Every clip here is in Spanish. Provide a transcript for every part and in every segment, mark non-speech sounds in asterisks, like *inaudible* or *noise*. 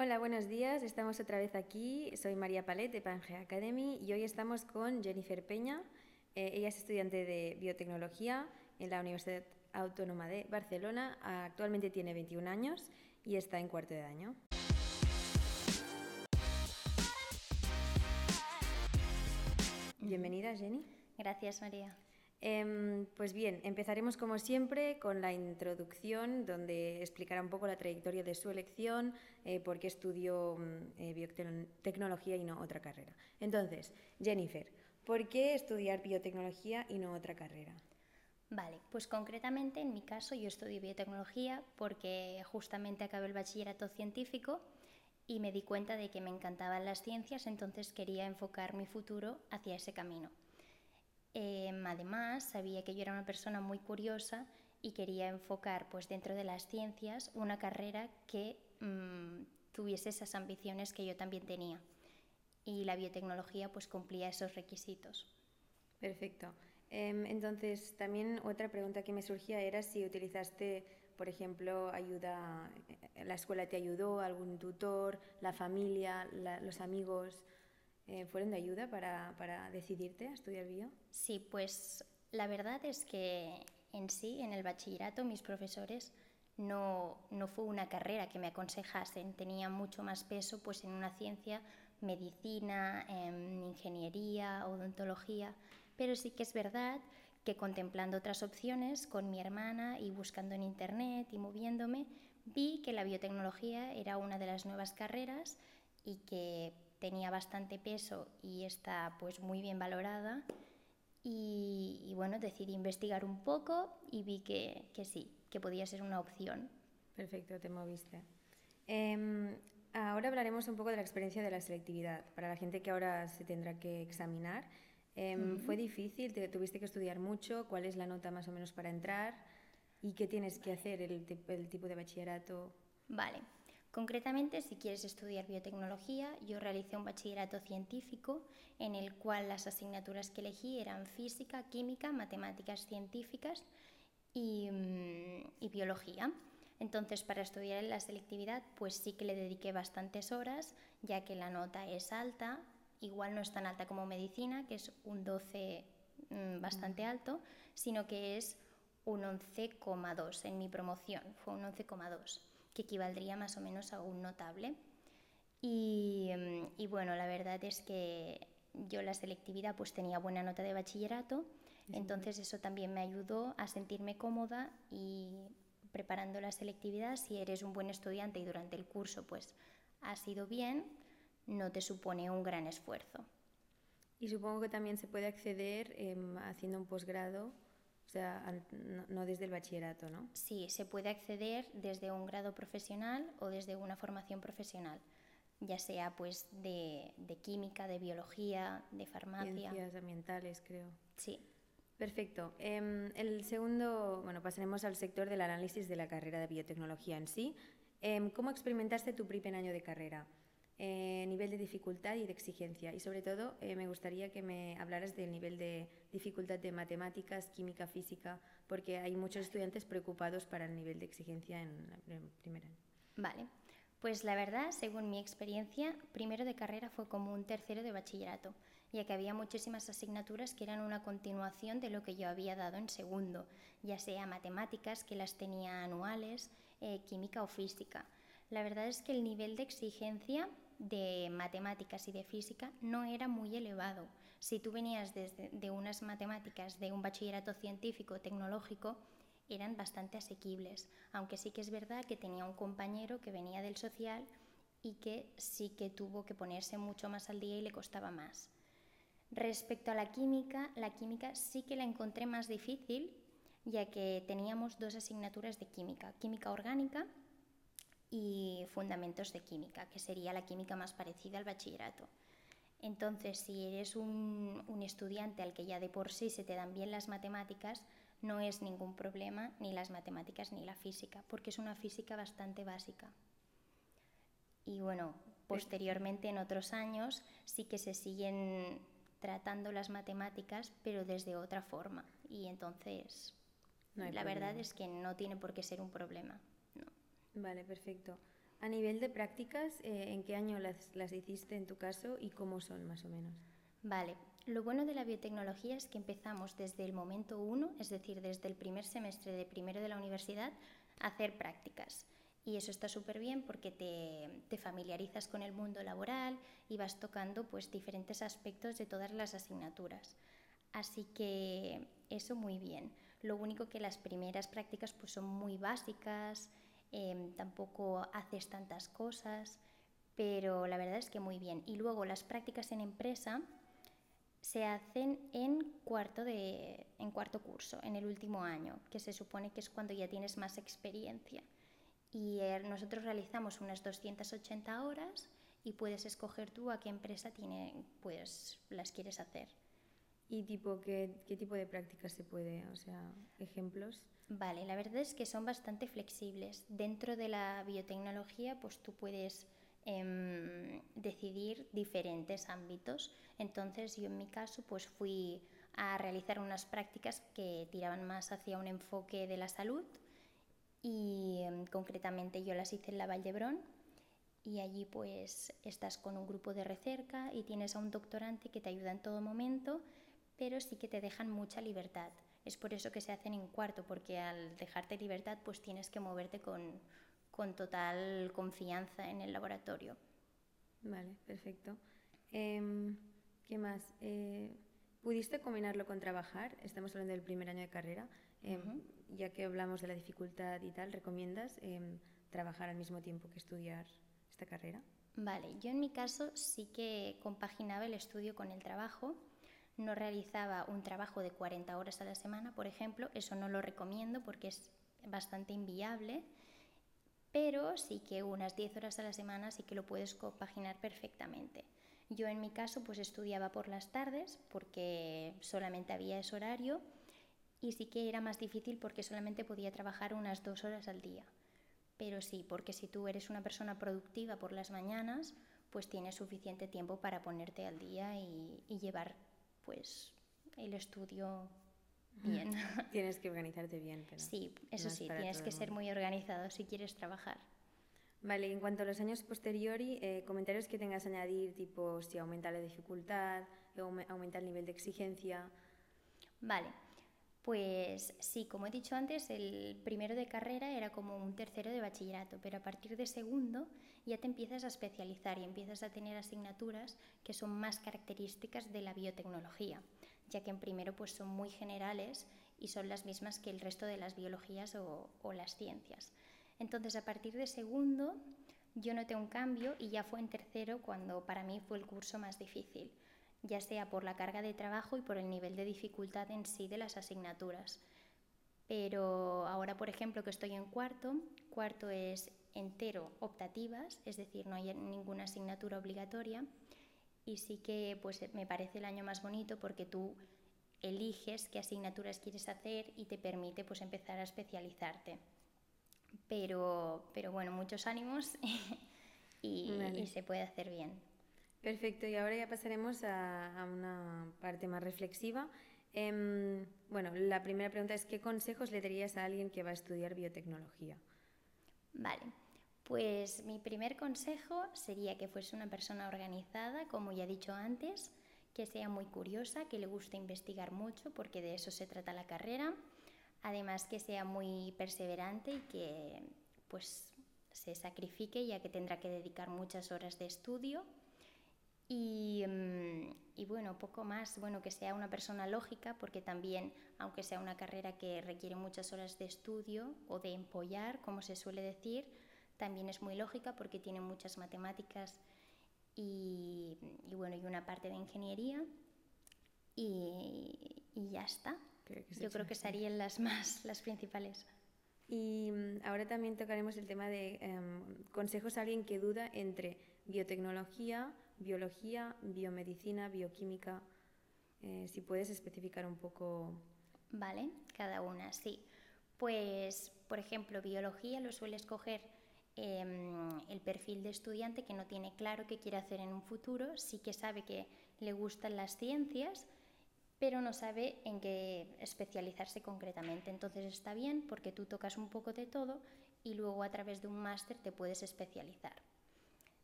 Hola, buenos días. Estamos otra vez aquí. Soy María Palet de Pangea Academy y hoy estamos con Jennifer Peña. Eh, ella es estudiante de biotecnología en la Universidad Autónoma de Barcelona. Actualmente tiene 21 años y está en cuarto de año. Bienvenida, Jenny. Gracias, María. Em, pues bien, empezaremos como siempre con la introducción, donde explicará un poco la trayectoria de su elección, eh, por qué estudió mm, eh, biotecnología y no otra carrera. Entonces, Jennifer, ¿por qué estudiar biotecnología y no otra carrera? Vale, pues concretamente en mi caso yo estudio biotecnología porque justamente acabé el bachillerato científico y me di cuenta de que me encantaban las ciencias, entonces quería enfocar mi futuro hacia ese camino. Em, además, sabía que yo era una persona muy curiosa y quería enfocar pues, dentro de las ciencias una carrera que mm, tuviese esas ambiciones que yo también tenía. Y la biotecnología pues, cumplía esos requisitos. Perfecto. Em, entonces, también otra pregunta que me surgía era si utilizaste, por ejemplo, ayuda, eh, la escuela te ayudó, algún tutor, la familia, los amigos. Eh, fueron de ayuda para, para decidirte a estudiar bio? Sí, pues la verdad es que en sí, en el bachillerato, mis profesores no, no, fue una carrera que me aconsejasen, tenía mucho más peso pues en una ciencia, medicina, en ingeniería, odontología, pero sí que es verdad que contemplando otras opciones con mi hermana y buscando en internet y moviéndome, vi que la biotecnología era una de las nuevas carreras y que tenía bastante peso y está pues muy bien valorada. Y, bueno, decidí investigar un poco y vi que, que, sí, que podía ser una opción. Perfecto, te moviste. Em, ahora hablaremos un poco de la experiencia de la selectividad, para la gente que ahora se tendrá que examinar. Em, ¿Fue difícil? ¿Te tuviste que estudiar mucho? ¿Cuál es la nota más o menos para entrar? ¿Y qué tienes que hacer el, el tipo de bachillerato? Vale, Concretamente, si quieres estudiar biotecnología, yo realicé un bachillerato científico en el cual las asignaturas que elegí eran física, química, matemáticas científicas y, mm, biología. Entonces, para estudiar en la selectividad, pues sí que le dediqué bastantes horas, ya que la nota es alta, igual no es tan alta como medicina, que es un 12 mm, bastante alto, sino que es un 11,2 en mi promoción, fue un 11,2 que equivaldría más o menos a un notable. Y, bueno, la verdad es que yo la selectividad pues tenía buena nota de bachillerato, entonces eso también me ayudó a sentirme cómoda y preparando la selectividad, si eres un buen estudiante y durante el curso pues ha sido bien, no te supone un gran esfuerzo. Y supongo que también se puede acceder em, haciendo un posgrado o sea, no, desde el bachillerato, ¿no? Sí, se puede acceder desde un grado profesional o desde una formación profesional, ya sea pues de, química, de biología, de farmacia. Ciencias ambientales, creo. Sí. Perfecto. Em, el segundo, bueno, pasaremos al sector del análisis de la carrera de biotecnología en sí. Em, ¿Cómo experimentaste tu primer año de carrera? Eh, nivel de dificultad y de exigencia. Y sobre todo, eh, me gustaría que me hablaras del nivel de dificultad de matemáticas, química, física, porque hay muchos estudiantes preocupados para el nivel de exigencia en la primera. Vale. Pues la verdad, según mi experiencia, primero de carrera fue como un tercero de bachillerato, ya que había muchísimas asignaturas que eran una continuación de lo que yo había dado en segundo, ya sea matemáticas, que las tenía anuales, eh, química o física. La verdad es que el nivel de exigencia de matemáticas y de física no era muy elevado. Si tú venías desde, de unas matemáticas de un bachillerato científico tecnológico, eran bastante asequibles, aunque sí que es verdad que tenía un compañero que venía del social y que sí que tuvo que ponerse mucho más al día y le costaba más. Respecto a la química, la química sí que la encontré más difícil, ya que teníamos dos asignaturas de química, química orgánica y fundamentos de química, que sería la química más parecida al bachillerato. Entonces, si eres un, un, estudiante al que ya de por sí se te dan bien las matemáticas, no es ningún problema ni las matemáticas ni la física, porque es una física bastante básica. Y bueno, posteriormente en otros años sí que se siguen tratando las matemáticas, pero desde otra forma. Y entonces, la verdad es que no tiene por qué ser un problema. Vale, perfecto. A nivel de prácticas, eh, ¿en qué año las, las hiciste en tu caso y cómo son más o menos? Vale, lo bueno de la biotecnología es que empezamos desde el momento uno, es decir, desde el primer semestre de primero de la universidad, a hacer prácticas. Y eso está súper bien porque te, te, familiarizas con el mundo laboral y vas tocando pues, diferentes aspectos de todas las asignaturas. Así que eso muy bien. Lo único que las primeras prácticas pues, son muy básicas, eh, tampoco haces tantas cosas, pero la verdad es que muy bien. Y luego las prácticas en empresa se hacen en cuarto, de, en cuarto curso, en el último año, que se supone que es cuando ya tienes más experiencia. Y eh, nosotros realizamos unas 280 horas y puedes escoger tú a qué empresa tiene, pues, las quieres hacer. ¿Y tipo, qué, qué tipo de prácticas se puede? O sea, ejemplos. Vale, la verdad es que son bastante flexibles. Dentro de la biotecnología, pues tú puedes eh, decidir diferentes ámbitos. Entonces yo en mi caso pues fui a realizar unas prácticas que tiraban más hacia un enfoque de la salud y eh, concretamente yo las hice en la Vallebrón y allí pues estás con un grupo de recerca y tienes a un doctorante que te ayuda en todo momento, pero sí que te dejan mucha libertad. Es por eso que se hacen en cuarto, porque al dejarte libertad pues tienes que moverte con, con total confianza en el laboratorio. Vale, perfecto. Eh, ¿Qué más? Eh, ¿Pudiste combinarlo con trabajar? Estamos hablando del primer año de carrera. Eh, Ya que hablamos de la dificultad y tal, ¿recomiendas em, trabajar al mismo tiempo que estudiar esta carrera? Vale, yo en mi caso sí que compaginaba el estudio con el trabajo. No realizaba un trabajo de 40 horas a la semana, por ejemplo. Eso no lo recomiendo porque es bastante inviable pero sí que unas 10 horas a la semana sí que lo puedes compaginar perfectamente. Yo en mi caso pues estudiaba por las tardes porque solamente había ese horario y sí que era más difícil porque solamente podía trabajar unas dos horas al día. Pero sí, porque si tú eres una persona productiva por las mañanas, pues tienes suficiente tiempo para ponerte al día y, y llevar pues el estudio bien. *laughs* Tienes que organizarte bien. Pero sí, eso sí, tienes que ser muy organizado si quieres trabajar. Vale, en cuanto a los años posteriori, eh, comentarios que tengas que añadir, tipo si aumenta la dificultad, aumenta el nivel de exigencia. Vale, pues sí, como he dicho antes, el primero de carrera era como un tercero de bachillerato, pero a partir de segundo ya te empiezas a especializar y empiezas a tener asignaturas que son más características de la biotecnología ya que en primero pues son muy generales y son las mismas que el resto de las biologías o, las ciencias. Entonces a partir de segundo yo noté un cambio y ya fue en tercero cuando para mí fue el curso más difícil, ya sea por la carga de trabajo y por el nivel de dificultad en sí de las asignaturas. Pero ahora, por ejemplo, que estoy en cuarto, cuarto es entero optativas, es decir, no hay ninguna asignatura obligatoria y sí que pues, me parece el año más bonito porque tú eliges qué asignaturas quieres hacer y te permite pues, empezar a especializarte. Pero, pero bueno, muchos ánimos *laughs* y, se puede hacer bien. Perfecto, y ahora ya pasaremos a, una parte más reflexiva. Eh, bueno, la primera pregunta es, ¿qué consejos le darías a alguien que va a estudiar biotecnología? Vale, pues mi primer consejo sería que fuese una persona organizada, como ya he dicho antes, que sea muy curiosa, que le guste investigar mucho, porque de eso se trata la carrera. Además que sea muy perseverante y que pues se sacrifique ya que tendrá que dedicar muchas horas de estudio. Y, mm, y, bueno, poco más, bueno, que sea una persona lógica, porque también, aunque sea una carrera que requiere muchas horas de estudio o de empollar, como se suele decir, también es muy lógica porque tiene muchas matemáticas y, bueno, y una parte de ingeniería y, ya está. Yo creo que serían las más, las principales. Y mm, ahora también tocaremos el tema de em, consejos a alguien que duda entre biotecnología, biología, biomedicina, bioquímica. Eh, si puedes especificar un poco. Vale, cada una, sí. Pues, por ejemplo, biología lo suele escoger Em, el perfil de estudiante que no tiene claro qué quiere hacer en un futuro, sí que sabe que le gustan las ciencias, pero no sabe en qué especializarse concretamente. Entonces está bien porque tú tocas un poco de todo y luego a través de un máster te puedes especializar.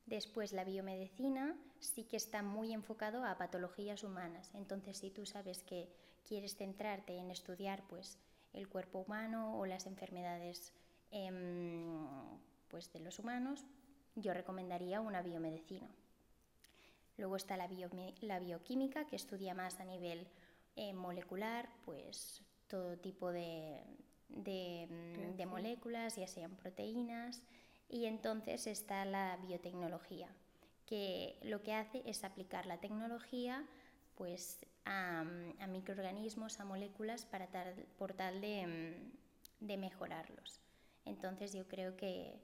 Después la biomedicina sí que está muy enfocado a patologías humanas. Entonces, si tú sabes que quieres centrarte en estudiar pues, el cuerpo humano o las enfermedades em, pues, de los humanos, yo recomendaría una biomedicina. Luego está la, bioquímica, que estudia más a nivel eh, molecular, pues todo tipo de, de moléculas, ya sean proteínas, y entonces está la biotecnología, que lo que hace es aplicar la tecnología pues, a, microorganismos, a moléculas, para por tal de, mejorarlos. Entonces yo creo que,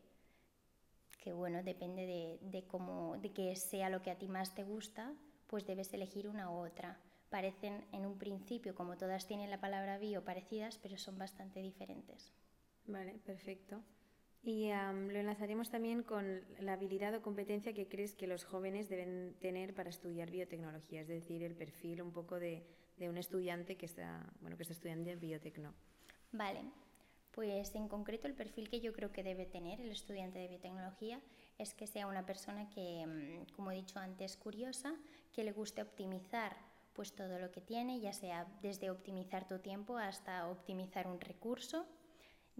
que bueno, depende de, de, cómo, de que sea lo que a ti más te gusta, pues debes elegir una u otra. Parecen en un principio, como todas tienen la palabra bio, parecidas, pero son bastante diferentes. Vale, perfecto. Y lo enlazaremos también con la habilidad o competencia que crees que los jóvenes deben tener para estudiar biotecnología, es decir, el perfil un poco de, un estudiante que está, bueno, que está estudiando biotecno. Vale, pues en concreto el perfil que yo creo que debe tener el estudiante de biotecnología es que sea una persona que, mm, como he dicho antes, curiosa, que le guste optimizar pues todo lo que tiene, ya sea desde optimizar tu tiempo hasta optimizar un recurso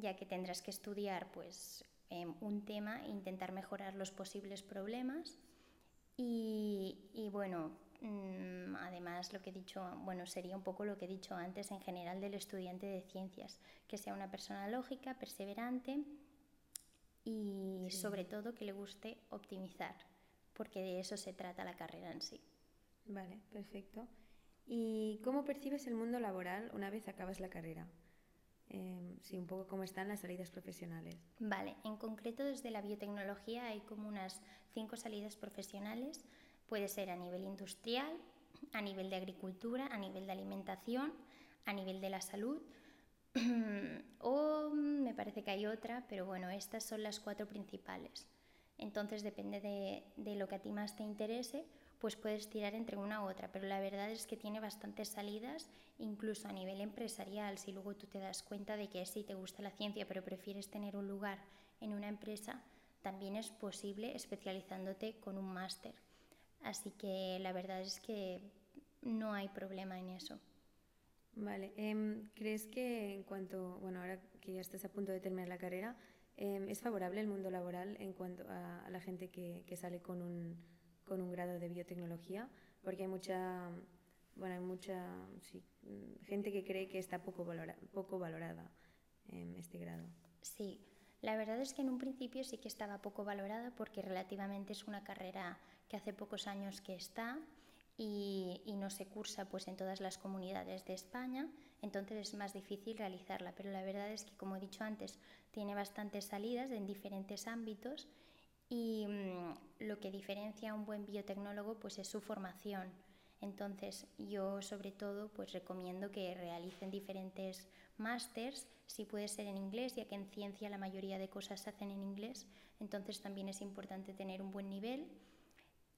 ya que tendrás que estudiar pues, em, un tema e intentar mejorar los posibles problemas. Y, bueno, mm, además lo que he dicho, bueno, sería un poco lo que he dicho antes en general del estudiante de ciencias, que sea una persona lógica, perseverante y sobre todo que le guste optimizar, porque de eso se trata la carrera en sí. Vale, perfecto. ¿Y cómo percibes el mundo laboral una vez acabas la carrera? Eh, sí, un poco cómo están las salidas profesionales. Vale, en concreto desde la biotecnología hay como unas cinco salidas profesionales. Puede ser a nivel industrial, a nivel de agricultura, a nivel de alimentación, a nivel de la salud. *clears throat* o me parece que hay otra, pero bueno, estas son las cuatro principales. Entonces depende de, de lo que a ti más te interese, pues puedes tirar entre una u otra, pero la verdad es que tiene bastantes salidas, incluso a nivel empresarial, si luego tú te das cuenta de que sí te gusta la ciencia, pero prefieres tener un lugar en una empresa, también es posible especializándote con un máster. Así que la verdad es que no hay problema en eso. Vale, em, ¿crees que en cuanto, bueno, ahora que ya estás a punto de terminar la carrera, em, es favorable el mundo laboral en cuanto a, la gente que sale con un con un grado de biotecnología, porque hay mucha, bueno, hay mucha gente que cree que está poco, poco valorada en este grado. Sí, la verdad es que en un principio sí que estaba poco valorada porque relativamente es una carrera que hace pocos años que está y, y, no se cursa pues en todas las comunidades de España, entonces es más difícil realizarla. Pero la verdad es que, como he dicho antes, tiene bastantes salidas en diferentes ámbitos y mm, lo que diferencia a un buen biotecnólogo pues es su formación. Entonces yo sobre todo pues recomiendo que realicen diferentes másters, si puede ser en inglés, ya que en ciencia la mayoría de cosas se hacen en inglés, entonces también es importante tener un buen nivel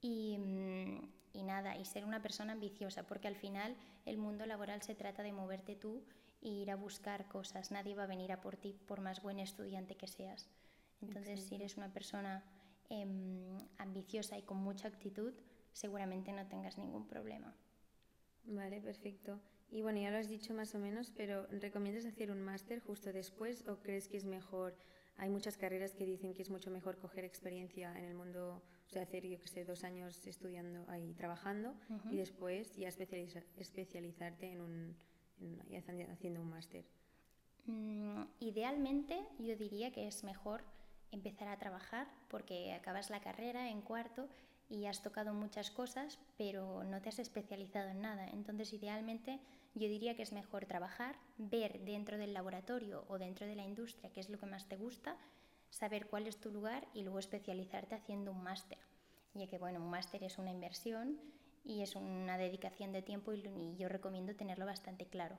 y, mm, y nada, y ser una persona ambiciosa, porque al final el mundo laboral se trata de moverte tú e ir a buscar cosas, nadie va a venir a por ti por más buen estudiante que seas. Entonces si eres una persona Em, ambiciosa y con mucha actitud, seguramente no tengas ningún problema. Vale, perfecto. Y bueno, ya lo has dicho más o menos, pero ¿recomiendas hacer un máster justo después o crees que es mejor? Hay muchas carreras que dicen que es mucho mejor coger experiencia en el mundo, o sea, hacer, yo que sé, dos años estudiando ahí, trabajando y después ya especializarte en un, haciendo un máster. Mm, idealmente yo diría que es mejor empezar a trabajar porque acabas la carrera en cuarto y has tocado muchas cosas, pero no te has especializado en nada. Entonces, idealmente, yo diría que es mejor trabajar, ver dentro del laboratorio o dentro de la industria qué es lo que más te gusta, saber cuál es tu lugar y luego especializarte haciendo un máster. Ya que, bueno, un máster es una inversión y es una dedicación de tiempo y yo recomiendo tenerlo bastante claro.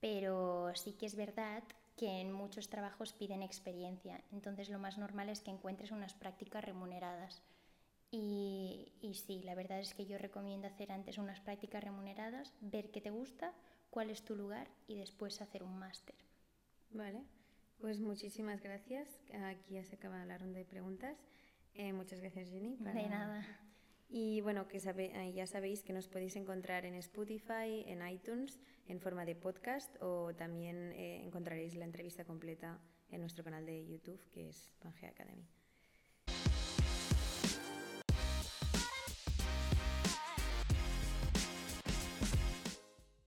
Pero sí que es verdad que en muchos trabajos piden experiencia. Entonces lo más normal es que encuentres unas prácticas remuneradas. Y, y, sí, la verdad es que yo recomiendo hacer antes unas prácticas remuneradas, ver qué te gusta, cuál es tu lugar y después hacer un máster. Vale. Pues muchísimas gracias. Aquí ya se acaba la ronda de preguntas. Eh, muchas gracias, Jenny. De nada. Y bueno, que sabe, eh, ya sabéis que nos podéis encontrar en Spotify, en iTunes, en forma de podcast o también eh, encontraréis la entrevista completa en nuestro canal de YouTube, que es Pangea Academy.